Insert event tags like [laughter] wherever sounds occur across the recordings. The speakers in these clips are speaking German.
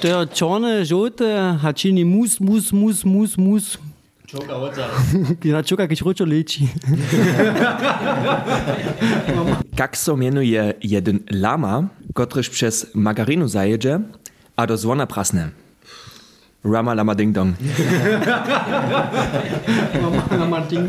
Stör czarne, żółte, a czyni mus, mus, mus, mus, mus. Čoka oca. Na čoka, keď ročo leči. Jak so mienuje jeden lama, kotryż przez margarinu zajedzie, a do zwona prasne? Rama lama ding dong. [laughs] To byśmy,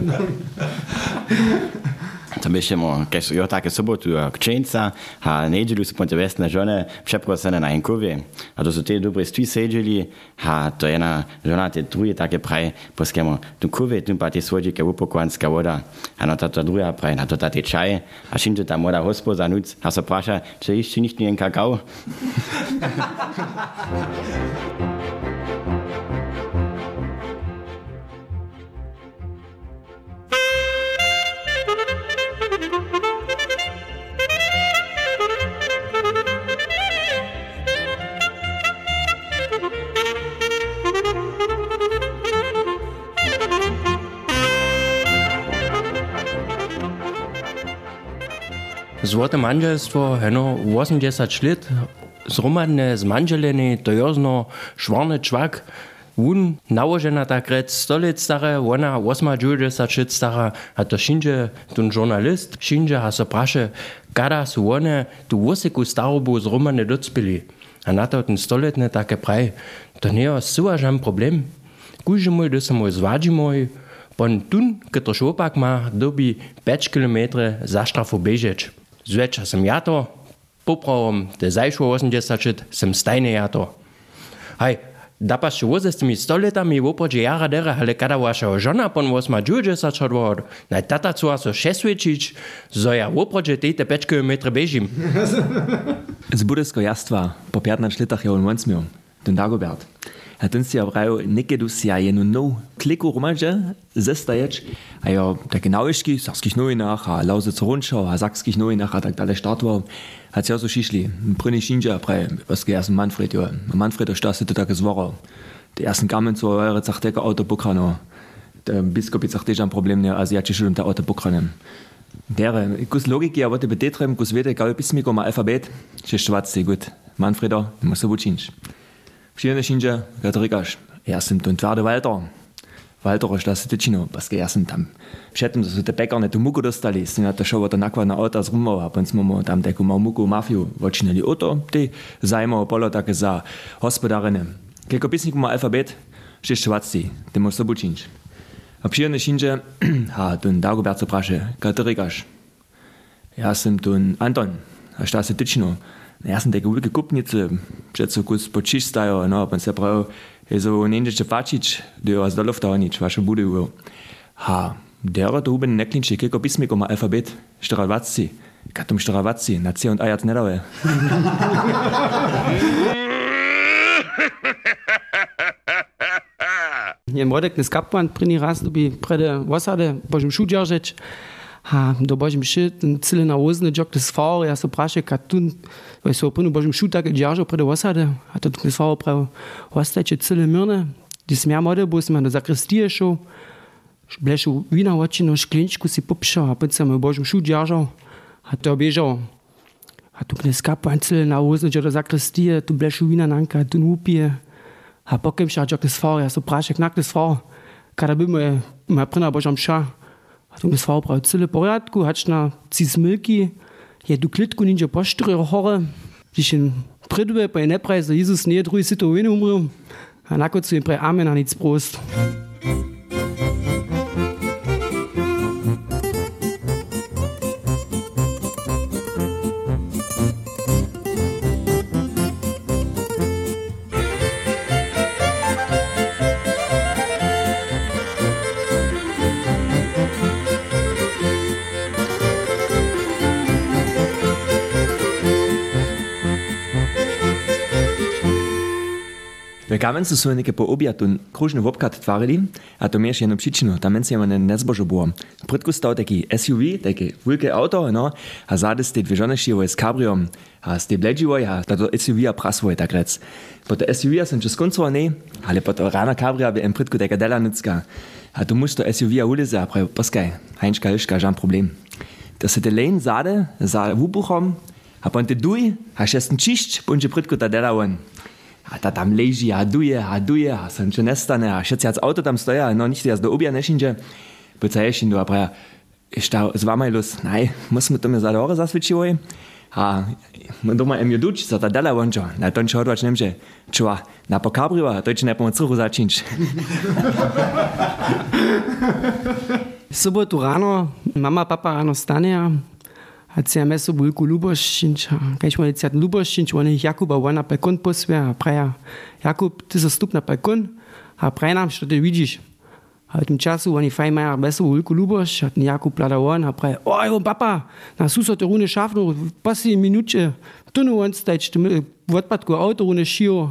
keď jo také sobotu k čenca, a nedelu sú ponte vestné žone, přeprosené na Henkovi. A to sú tie dobre ství sedeli, a to jedna žona tie druhé také praj, poskemo tu kove, tu pa tie svodíke upokovanská voda. A na táto druhá praj, na to čaj, a šinče tam voda hospoda nuc, a sa praša, či ešte nicht kakao. [laughs] Złote manželstvo, heno 80 lat, zromadne z manželeny, to jozno švarny čvak, Wun nałożena tak rec 100 lat stare, ona 80 lat stara, a to wszędzie ten journalist, wszędzie a so prasze, kada su one tu wosiku starobu zromadne docpili. A na to ten 100 letne takie praj, to nie jest suwa żam problem. Kujże mój, se mój zwadzi mój, Pon tun, kto šopak ma, dobi 5 km za štrafu bežeč. Zvečer sem ja to, popravom, te zajšlo 80 let, sem stajne ja to. Hej, da pa še voze s tými stoletami v opodže jara dere, ale kada vaša žona pon 8 džuže sa čodvod, naj tata cua so še svedčič, zo ja v opodže tejte 5 km bežim. [laughs] Z budesko jastva po 15 letach je on ten Dagobert. A ten si ja vraju, nekedu si ja jednu nov kliku romaže zestajeć, a ja takie nałyszki w sakskich nowinach, a Lausitz Rundschau, a sakskich nowinach, a tak dalej startował. Hat ja so schischli, prynny Schinja, prei, was ge ersten Manfred, ja. Manfred, der Stasse, der takie zwara. Die ersten Gamen zu eure Zachtecke Autobukrano. Der Biskup jetzt sagt, ein Problem, ne, asiatische und der Autobukrano. Dere, kus logik ja, wat betetrem, kus vede, kao pismi, koma alfabet, še švatci, gut. Manfreda, muss so wučinč. Przyjemne Schinja, Katarikasz. Ja sam tu twardy Walter. Walter, już das tyčino, paske ja sam tam. Przedtem, że te Bäcker nicht muku dostali, sind ja to show der nakwa na auta z rumo, a pons momo tam teku mau muku mafiu, wočinali oto, ty zajmo polo takie za hospodaryny. Kieko pisnik ma alfabet, še švatci, ty muss so bučinč. A przyjemne Schinja, ha, tu Dagobert so praše, Katarikasz. Ja sam tu Anton, šta se tyčino. ja sem tega velike kupnice, predvsem kot spočistajo, no, pa se pravi, je zo nendeče fačič, da jo zdalo vtavnič, vaše budijo. Ha, dero to huben neklinče, kiko pismiko ima alfabet, štravaci, katom štravaci, na C und ajat nedave. Je mladek ne skapvan, prini raz dobi prede vosade, božem šudjažeč ha, do božim šit, cili na uzni, džok tis fao, ja se praše, kad tu, vaj se opinu božim šutak, džažo prede osade, a to tis fao prav, ostače cili mirne, di smja mode, bo smo do zakristije šel, blešu vina očino, šklinčku si popšal, a picam božim šut džažo, a to bežal. A tu knes kapanci na uzni, džo do zakristije, tu blešu vina nanka, tu nupije, a pokem šačok tis fao, ja se praše, knak tis fao, kada bi me, me prina božam šah, far prav cyle porядku, hač na cis milky, je tu klitku ninja poštry hore, když jen pridve, pa je nepraj, za Jezus nie druhý si to viny umrel, a nakoncu je pre amen a nic prost. W Kamencu są niekie po obiadu krużny wopkat twarili, a to mierz jedną przyczynę, tam między innymi nezbożo było. W prydku stał taki SUV, takie wielkie auto, no, a zady z tej dwie żony szły z cabrio, a z tej bledziło, a to SUV a prasło, tak rec. Po to SUV są już skończyło, nie, ale po to rana cabrio by im prydku taka dela nucka. A tu musst to SUV a ulicy, a prawie, poskaj, heinczka, liszka, żam problem. To se te lane zade, za wubuchom, a po te duj, a šesten čišć, bunže prydku ta dela on. a ta tam leži a duje a duje a sem če nestane a všetci auto tam stoja, no nič jaz do ubija nešinče, poca ješin do a praja, šta z vama je los, naj, musimo to mi za dore zasvičivoj, a my doma em juduć, co ta dala łączo, na to nie odwać nemże, czuwa, na pokabriwa, to ci na pomoc ruchu zaczynć. [laughs] Sobotu rano, mama, papa rano stanie, a Hat meso bulku Luboščinč, kaj smo recimo Luboščinč, on je Jakuba on na balkon posve, a praja, Jakub, ty so stup na balkon, a praja nam, što te vidiš. A v tem času oni fajn maja meso bulku Luboš, a ten Jakub plada on, a praja, oj, on papa, na suso te rune šafnu, pa si minutče, tu nu on stajč, v odpadku auto rune šio.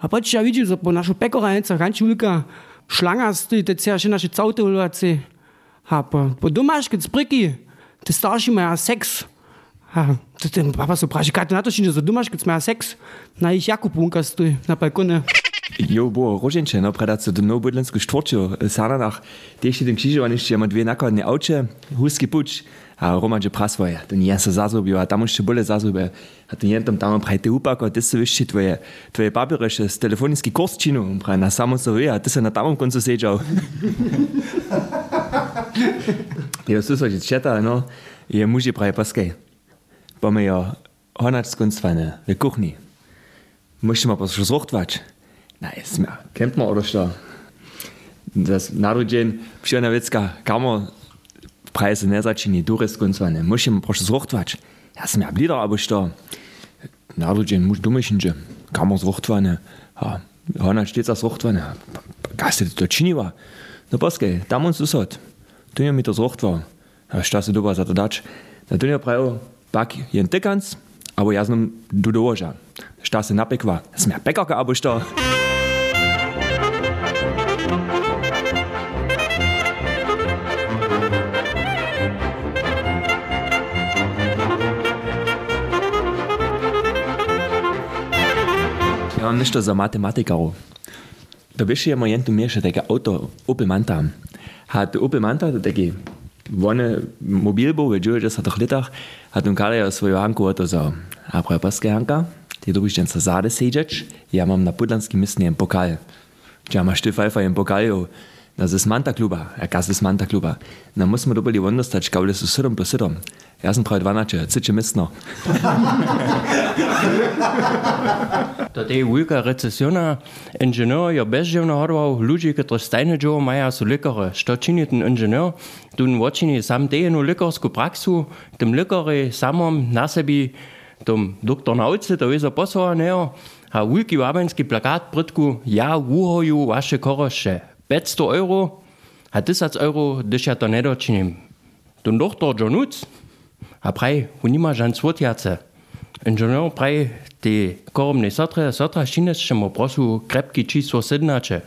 A pač ja vidim, za po našo pekorajnica, ranči ulika, šlanga stoji, te cija še naše caute ulovace. A po, po domaške, spriki, te starši imajo seks. Ha, te, papa se vpraša, kaj ti na to še ne zadumaš, kad imajo seks? Na jih jako punka stoji na balkone. Jo, bo roženče, no predat se do novobudlensko štvorčo, sana nach, tež ten křižovanišče, ima dve nakladne avče, huski puč, a Roman že prasvoje, ten jen se zazubił, a tam jeszcze bole zazubił, a ten jen tam prajte upako, ty se wyszczy twoje, twoje papieresze z telefoniski kurs činu, praj na samo sobie, a ty se na tamom koncu siedział. [laughs] Jo, susodžiť četa, no, je muži praje paskej. Pomy jo honač skunstwane, w kuchni. Musimy po prostu zruchtwać. Na, man oder što? Das narodzin, pšiona vecka, kamo Preise ne začini, dure skunstwane. Musimy po prostu zruchtwać. Ja sam ja blider, aber što? Narodzin, muž dumišinče, kamo zruchtwane. Ja, honač steht das zruchtwane. Gaste to činiva. No paskej, tam uns susod. Tu je mi to zruchtwa. Ja, šta se doba za to dač? Na tu je prajo, pak jen tykans, aber ja du doža. Šta se napekva? Sam ja pekarka, aber što? Ja, nešto za matematikaru. Da wiesz, ja mojem tu miesze takie auto Opel Manta. Hat Opel Manta taki one mobilbo, veđuje, že sa to litach, hat un kale svoju hanku to za a pre paske hanka, ty dobiš ten sa zade seđeć, ja mam na pudlanski misni en pokal. Ja maš ty fajfa en pokal, na zes Manta kluba, ja kas zes Manta kluba. Na musimo dobili wondostać, kaule su 7 plus 7. Ja sam prawie 12, cycie misno. To je velika recesija, inženir je bezživno hodil, ljudje, ki stajne že imajo, so lekare. Što čini ten inženir? Tu načini sam dejenu lekarsko praksu, tem lekare samom na sebi, tem doktor nauce, to je za poslovanje, a veliki vabenski plakat pritku, ja uhoju vaše koroše, 500 euro, a 1000 euro, když ja to nedočinim. Ten doktor Jonuc, a prej, on nima žan svotjace. Inženir prej, te koromne sotre, sotra šines, še mo prosu krepki čisto sednače.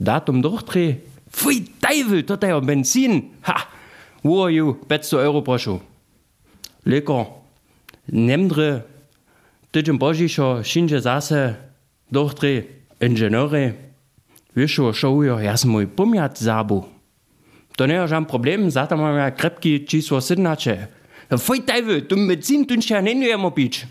Datum dohtre, fuj, dajvel, to je benzin, ha, uoju, 500 euro prošu. Lekor, nemdre, tydzień božišo, šinže zase, dohtre, inženere, Wiesz, šaujo, ja sam mój pomiat zabu. To nie żaden problem, zatem mam ja krepki cisło sydnacze. Foj tajwy, tu medicin tu się nie nujemo pić.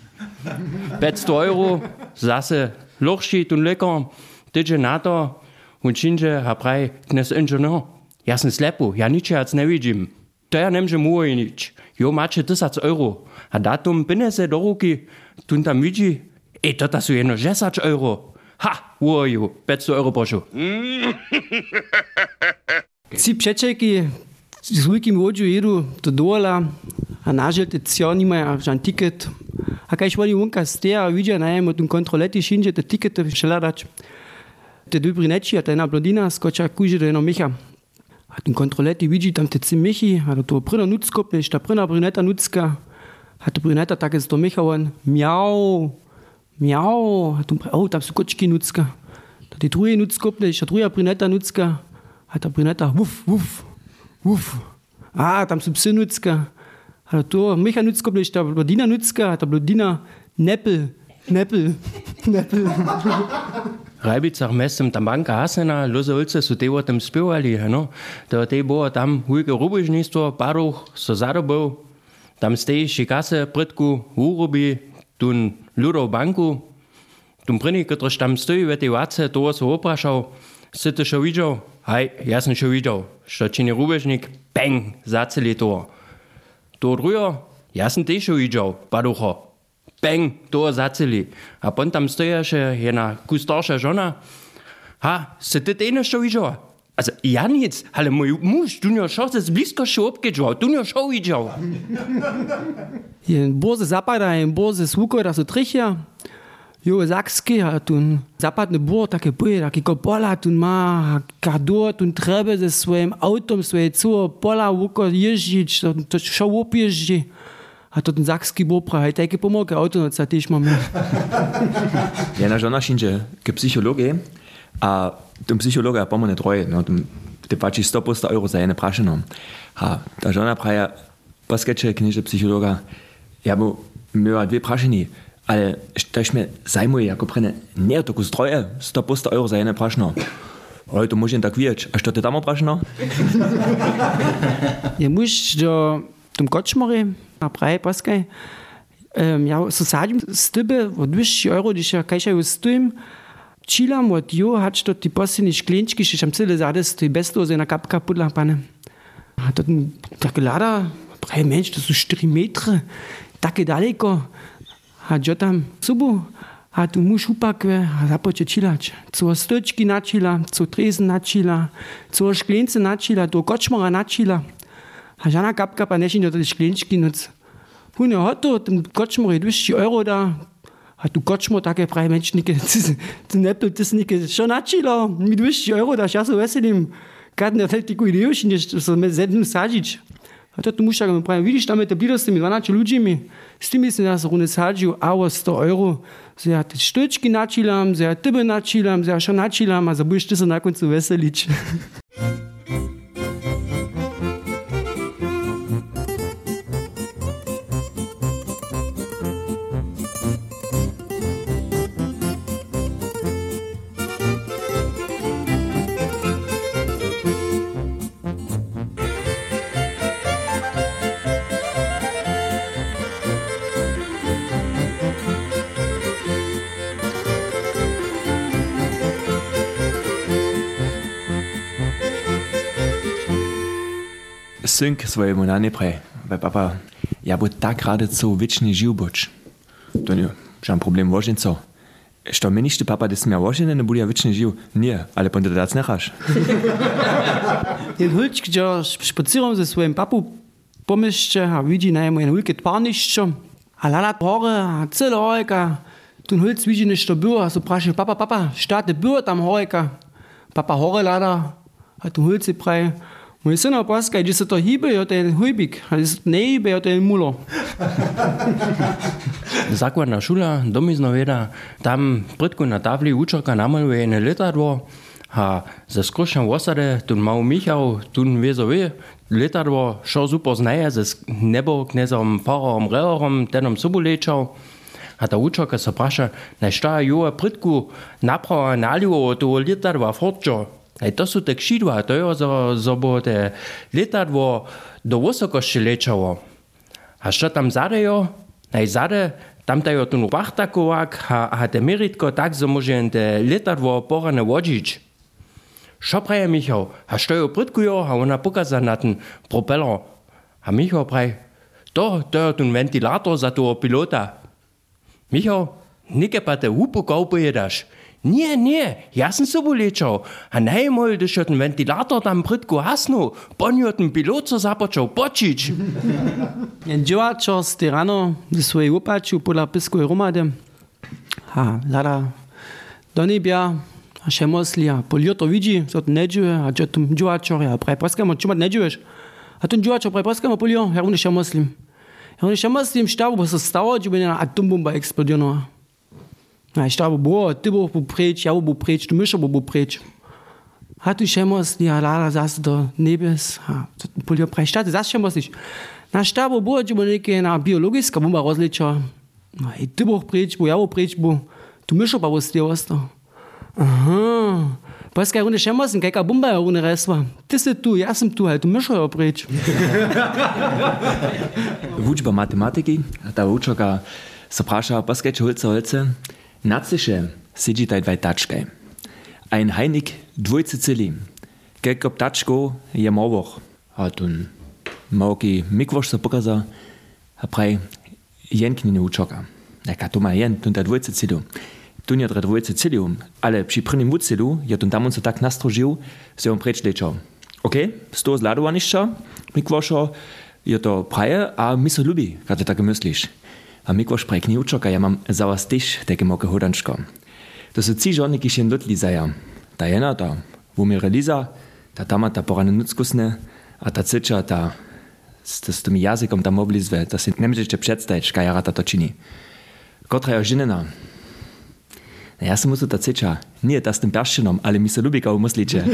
500 euro, zase lochszy tu lekko, tydzie na to, un czynże, a praj, knes inżynier. No. Ja sam slepu, ja nic ja nie widzim. To ja nie mogę nic. Jo, macie 1000 euro. A datum, binę se do ruki, tu tam widzi. Ej, to ta su jeno 10 euro. Ha, uoju, 500 euro pošu. Ci przeczeki z wielkim łodziu jedu do dola, a naželte cio nimaja žan tiket. A kaj švali unka steja, vidja najemo tu kontroleti šinže te tikete šeladać. Te dobry neci, a ta jedna blondina skoča kuže do jedno Micha. A ten kontroleti widzi tam te trzy Michi, a to prina nuckopneš, ta prina bruneta nucka. A to bruneta tak do Micha on, miau, miau, a tu, oh, tam su kočki nucka. Ta te druge nuckopneš, a druga bruneta nucka. A ta bruneta, wuf, wuf, wuf. A tam su psy nucka. A to Micha nuckopneš, ta blondina nucka, a ta blondina neppel, neppel, [laughs] neppel. [laughs] Rajbicach mestem tam banka hasena, loze ulce su te tem spevali, no. To te bo tam hujke rubežnistvo, paruch, so zadobov, tam stej šikase pritku, urobi, tun Ludo banku, tom prvni, ki tam stoji v tej vace, to so oprašal, se to še videl, haj, jaz sem še videl, što če ne rubežnik, peng, zaceli to. To drugo, jaz sem te še videl, pa duho, peng, to zaceli. A pon tam stoja še ena kustoša žena, ha, se te te ne še videl? Also, [laughs] ja nic, ale mój mąż, tu nie szło, z blisko się obkedżał, tu nie szło widział. Je boze zapada, je boze svuko, da so trichja. Jo, zakski, a tun zapadny bor, takie boje, takie pola tun ma, kador tun trebe ze swoim autom, swoje co pola wuko jeździć, to, szał opjeździ. A to ten zakski bor prawie, takie pomogę, auto no co też mamy. Jedna żona szyndzie k psychologie, a ten psychologa pomone troje, no, te pači 100 euro za jedne prašeno. A ta žona praja, poskeče kniže psychologa, ja mu miała dwie prašení, ale też mnie zajmuje, jako prene, nie to kus troje, 100 euro za jedne prašeno. Ale to może tak wiedzieć, a co ty tam prašeno? Je muž do tom kočmory, a praje poskaj, um, ja so sadim styby od 200 euro, když ja kajšaju stojim, čilam od jo, hač to ti poslední šklinčky, že tam celé zade stojí bez toho, na kapka pudla, pane. A to tak lada, praje menš, to sú 4 metre, také daleko. A jo tam subu, a tu muž upakve, a započe čilać. Co stočky načila, co trezen načila, co šklince načila, to kočmora načila. A žana kapka pa nešin do tej šklinčky noc. Hune hoto, ten kočmor je 200 euro da, a tu kočmo také praje menšnike, ty nepil, ty snike, šo načilo, mi 200 euro daš, ja so veselim, kad ne tej tiku ideš, než so me zednú sadič. A to tu muž tak mi praje, vidiš, tam je to blido s tými 12 ľuďmi, s tými si nás rune sadžiu, aho 100 euro, že ja te štočky načilam, že ja tebe načilam, že ja šo načilam, a zabudeš ty sa na koncu veselič. Synk swojemu na nepre, weil papa, ja bo tak geradezu wieczny żył być. To nie, żaden problem co. Što meniš ty papa, da sem ja vožen, ne bude ja večni živ? Nie, ale pa da dac ne haš. Jen hulčk, že špaciram ze svojim papu pomišče, a vidi na jemu jen hulke tparnišče, a lala hore, a cele horeka, tu hulc vidi nešto bilo, a so prašil, papa, papa, šta te bilo tam horeka? Papa hore lada, a tu hulci pravi, Moj syn er opaska, če se to hibe, je to en hujbik, ali se ne hibe, je to en mulo. [laughs] Zakladna šola, dom iz Noveda, tam pritko na tabli učaka namaluje eno letadlo, a za skošnje osade, tu mal Mihal, tu vezove, letadlo šel super znaje, z nebo knezom, farom, reorom, tenom sobolečal. A ta učaka se vpraša, naj šta jo pritko naprava nalivo, to letadlo forčo. Ej, to sú tak šidva, to je zo, zo bo te letadło do wysokości leciało. A co tam zadejo? Ej, zade, tam dajo tu wachtakowak, a, a te meritko tak, zo może te letadło porane wodzić. Co praje Michał? A co jo prytkujo, a ona pokaza na ten propeller. A Michał praje, to, to je ten ventilator za toho pilota. Michał, nike pa te hupu kaupuje daš. Nie, nie, jaz sem se bolečal, a najmol, da še ten ventilator tam pridko hasnil, ponjo ten pilot so započal počič. [laughs] Dživačo ste rano ze svoje upači v polapisku Romade, a lada do nebja, a še moslija, poljoto vidi, so ten nedžive, a če tem dživačo, ja, prej poskamo, če mat nedživeš, a ten dživačo prej poskamo poljo, ja, on je še moslim. Ja, on je še moslim, štavo bo se stalo, če bo ena atombomba eksplodirala. A ich stava bo, ty bo bu preč, ja bu preč, tu myšo bu preč. A tu šemos, ja lala zase do nebes, a polio prej štate, zase šemos nič. Na štabo bo, že bo neke na biologiska bomba rozliča. No i ty bo ja bo preč, bo tu myšo pa bo stie ostao. Aha. Paskaj runde šemos, kajka bomba je runde resva. Ty si tu, ja sam tu, ale tu myšo je preč. Vučba matematiki, ta učoka se praša, paskaj čo holce holce, Nacyše, sedzi taj dvaj tačkaj. Ein Heinig dvojce celi. Kek ob tačko je movoch. A tun małki mikwosz se pokaza, a praj jenkni nie uczoka. Jaka to ma jen, tun ta dvojce celu. Tun je dre dvojce celu, ale przy prvním vucelu je tun tam se tak nastrožil, se on preč lečo. OK, sto zladovanišća, mikwoszo, je to praje, a mi se lubi, kad ty tak myślisz. A mikwosz praj kni uczoka, ja mam zawas tyś, takie moke hodanczko. To su ci žony, ki še dotli zaja. Ta jedna, ta vumire Lisa, ta tama, ta porane nuckusne, a ta cycza, ta z, z tym jazykom tam mobilizuje, to si ne możecie przedstawić, kaj ta to czyni. Kotra je žinena. Ja sam ta cycza, nie ta z tym perszczynom, ale mi se lubi, kao muslicie.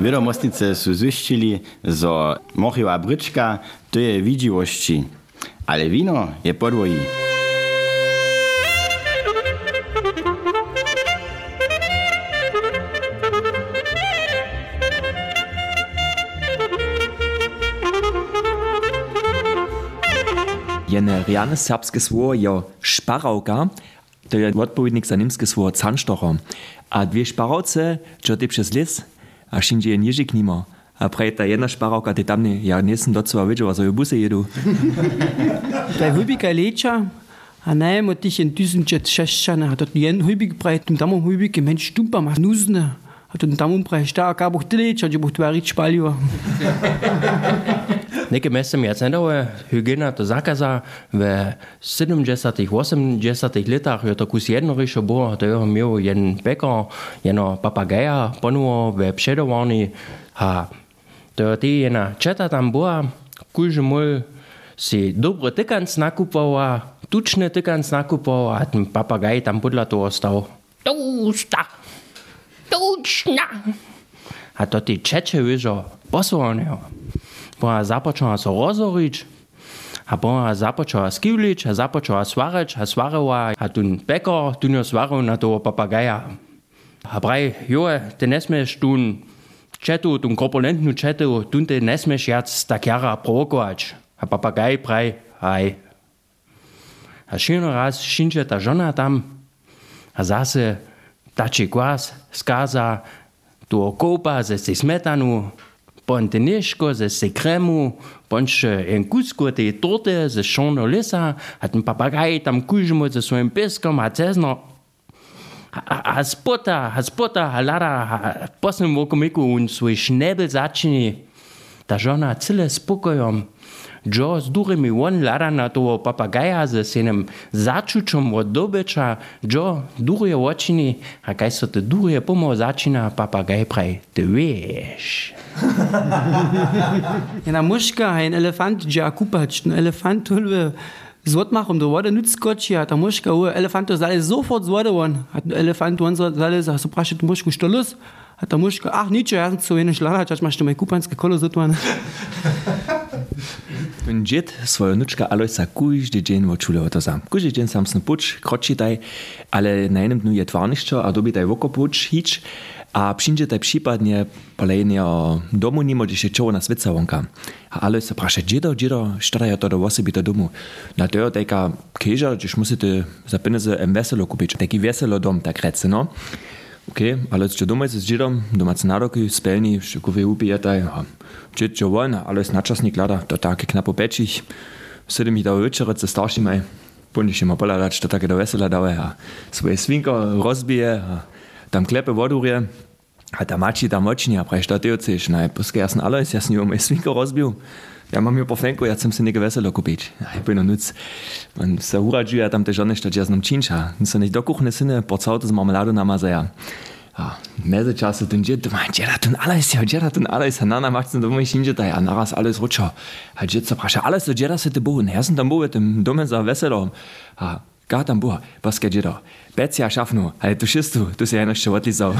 Wiadomostnice su zwyścili, że mochiła bryczka to je widziłości, ale wino je podwoji. Jene riane serbskie słowo je szparałka, to je odpowiednik za niemskie słowo canstocher. A dwie szparałce, čo ty przez les, a wszędzie je niżyk nimo. A prej ta jedna szparałka, ty tam nie, ja nie jestem docela wiedział, że [laughs] je busy jedu. Taj hubika leča, a ne mo tih en tysenčet šeščane, a to jen hubik prej, tum tam hubik men štumpa ma nuzne. A tum tam prej šta, ka boh ty leča, že boh tvarič palio. [laughs] Neke mesem je cenové hygienata zakazá ve 70 80 letách je to kus jednorišo bolo, to je mil jen peko, jeno papageja ponuo ve předovani a to ty jena četa tam bola, kuž môj si dobro tykanc nakupowa, tučne tykanc nakupowa, a ten papagaj tam podľa toho stal. Tusta, tučna. A to ty čeče vyžo. Bo započala so rozorič, a bo započala skivlič, a započala svareč, a svarewa, a tun pekor, tun jo svarev na toho papagaja. A braj, joe, te ne tun četu, tun korpulentnu četu, tun te ne smeš jac takjara provokovač. A papagaj praj, aj. A šino raz šinče ta žona tam, a zase tači kwas, skaza, tu okopa ze si smetanu, Ponteniško ze se kremu, ponč en kusko te torte ze šono lesa, a ten papagaj tam kužimo ze svojim peskom, a cezno, a, spota, a spota, a lada, a posem vokomiku un svoj šnebel začini, ta žona cele spokojom, Joe z durymi won lada na toho papagaja ze senem začučom od dobeča, Joe duruje očini, a kaj so te duruje pomo začina papagaj praj, ty wiesz. [laughs] Jena muška, ein elefant, dža kupač, no elefant hulve zot machom, do voda nut skoči, a ta muška, u elefant to zale sofort z voda won, a elefant won zale, so prašet mušku, što lus? A ta muška, ach, niče, ja sam so jene šlana, čač maš to maj kupanske kolo zotvan. [laughs] Ten dzied swoją nuczka Alojsa każdy dzień oczule o to sam. Każdy dzień sam snu pucz, kroczytaj, ale na jednym dniu je twarniszczo, a dobitaj woko pucz, hić, a przyjdzie taj przypadnie polejnie o domu nimo, gdzie się czoło na swica wonka. A Alojsa prasza, dziedo, dziedo, sztara to do osoby do domu. Na to taka keża, gdzieś musicie za pieniądze weselo kupić. Taki weselo dom, tak rece, no. Okay, ale czy domać z dzirom, domać naroki, spelni, szykowy upijataj, a czy czy wolna, ale z naczasnik lada, to takie knapo peczich, wtedy mi dały wieczorec ze starszymaj, eh. później się ma poladać, to takie do wesela dały, eh, a. Swoje swinko rozbije, a. Tam klepy wodurje, tam mači tam očni, a preš to ty oceš, na puske jasn ale, ja som ju moje svinko rozbil, ja mam ju po fenku, ja som si neke veselo kupić. Ja bym nuc, man se uradžuje tam te žony, što ja znam činča, se nicht do kuchne syny, porcauto z marmeladu namazaja. A meze času ten džet, ma džera ten alles, ja džera ten alles, a nana macht do mojej šinže taj, a naraz alles ručo. A džet se praša, alles do džera se te bohu, ja sam tam bohu, tem domen za veselo. A ga tam boha, paske džera, pec ja šafnu, ale tu šistu, tu se jedno še odlizal.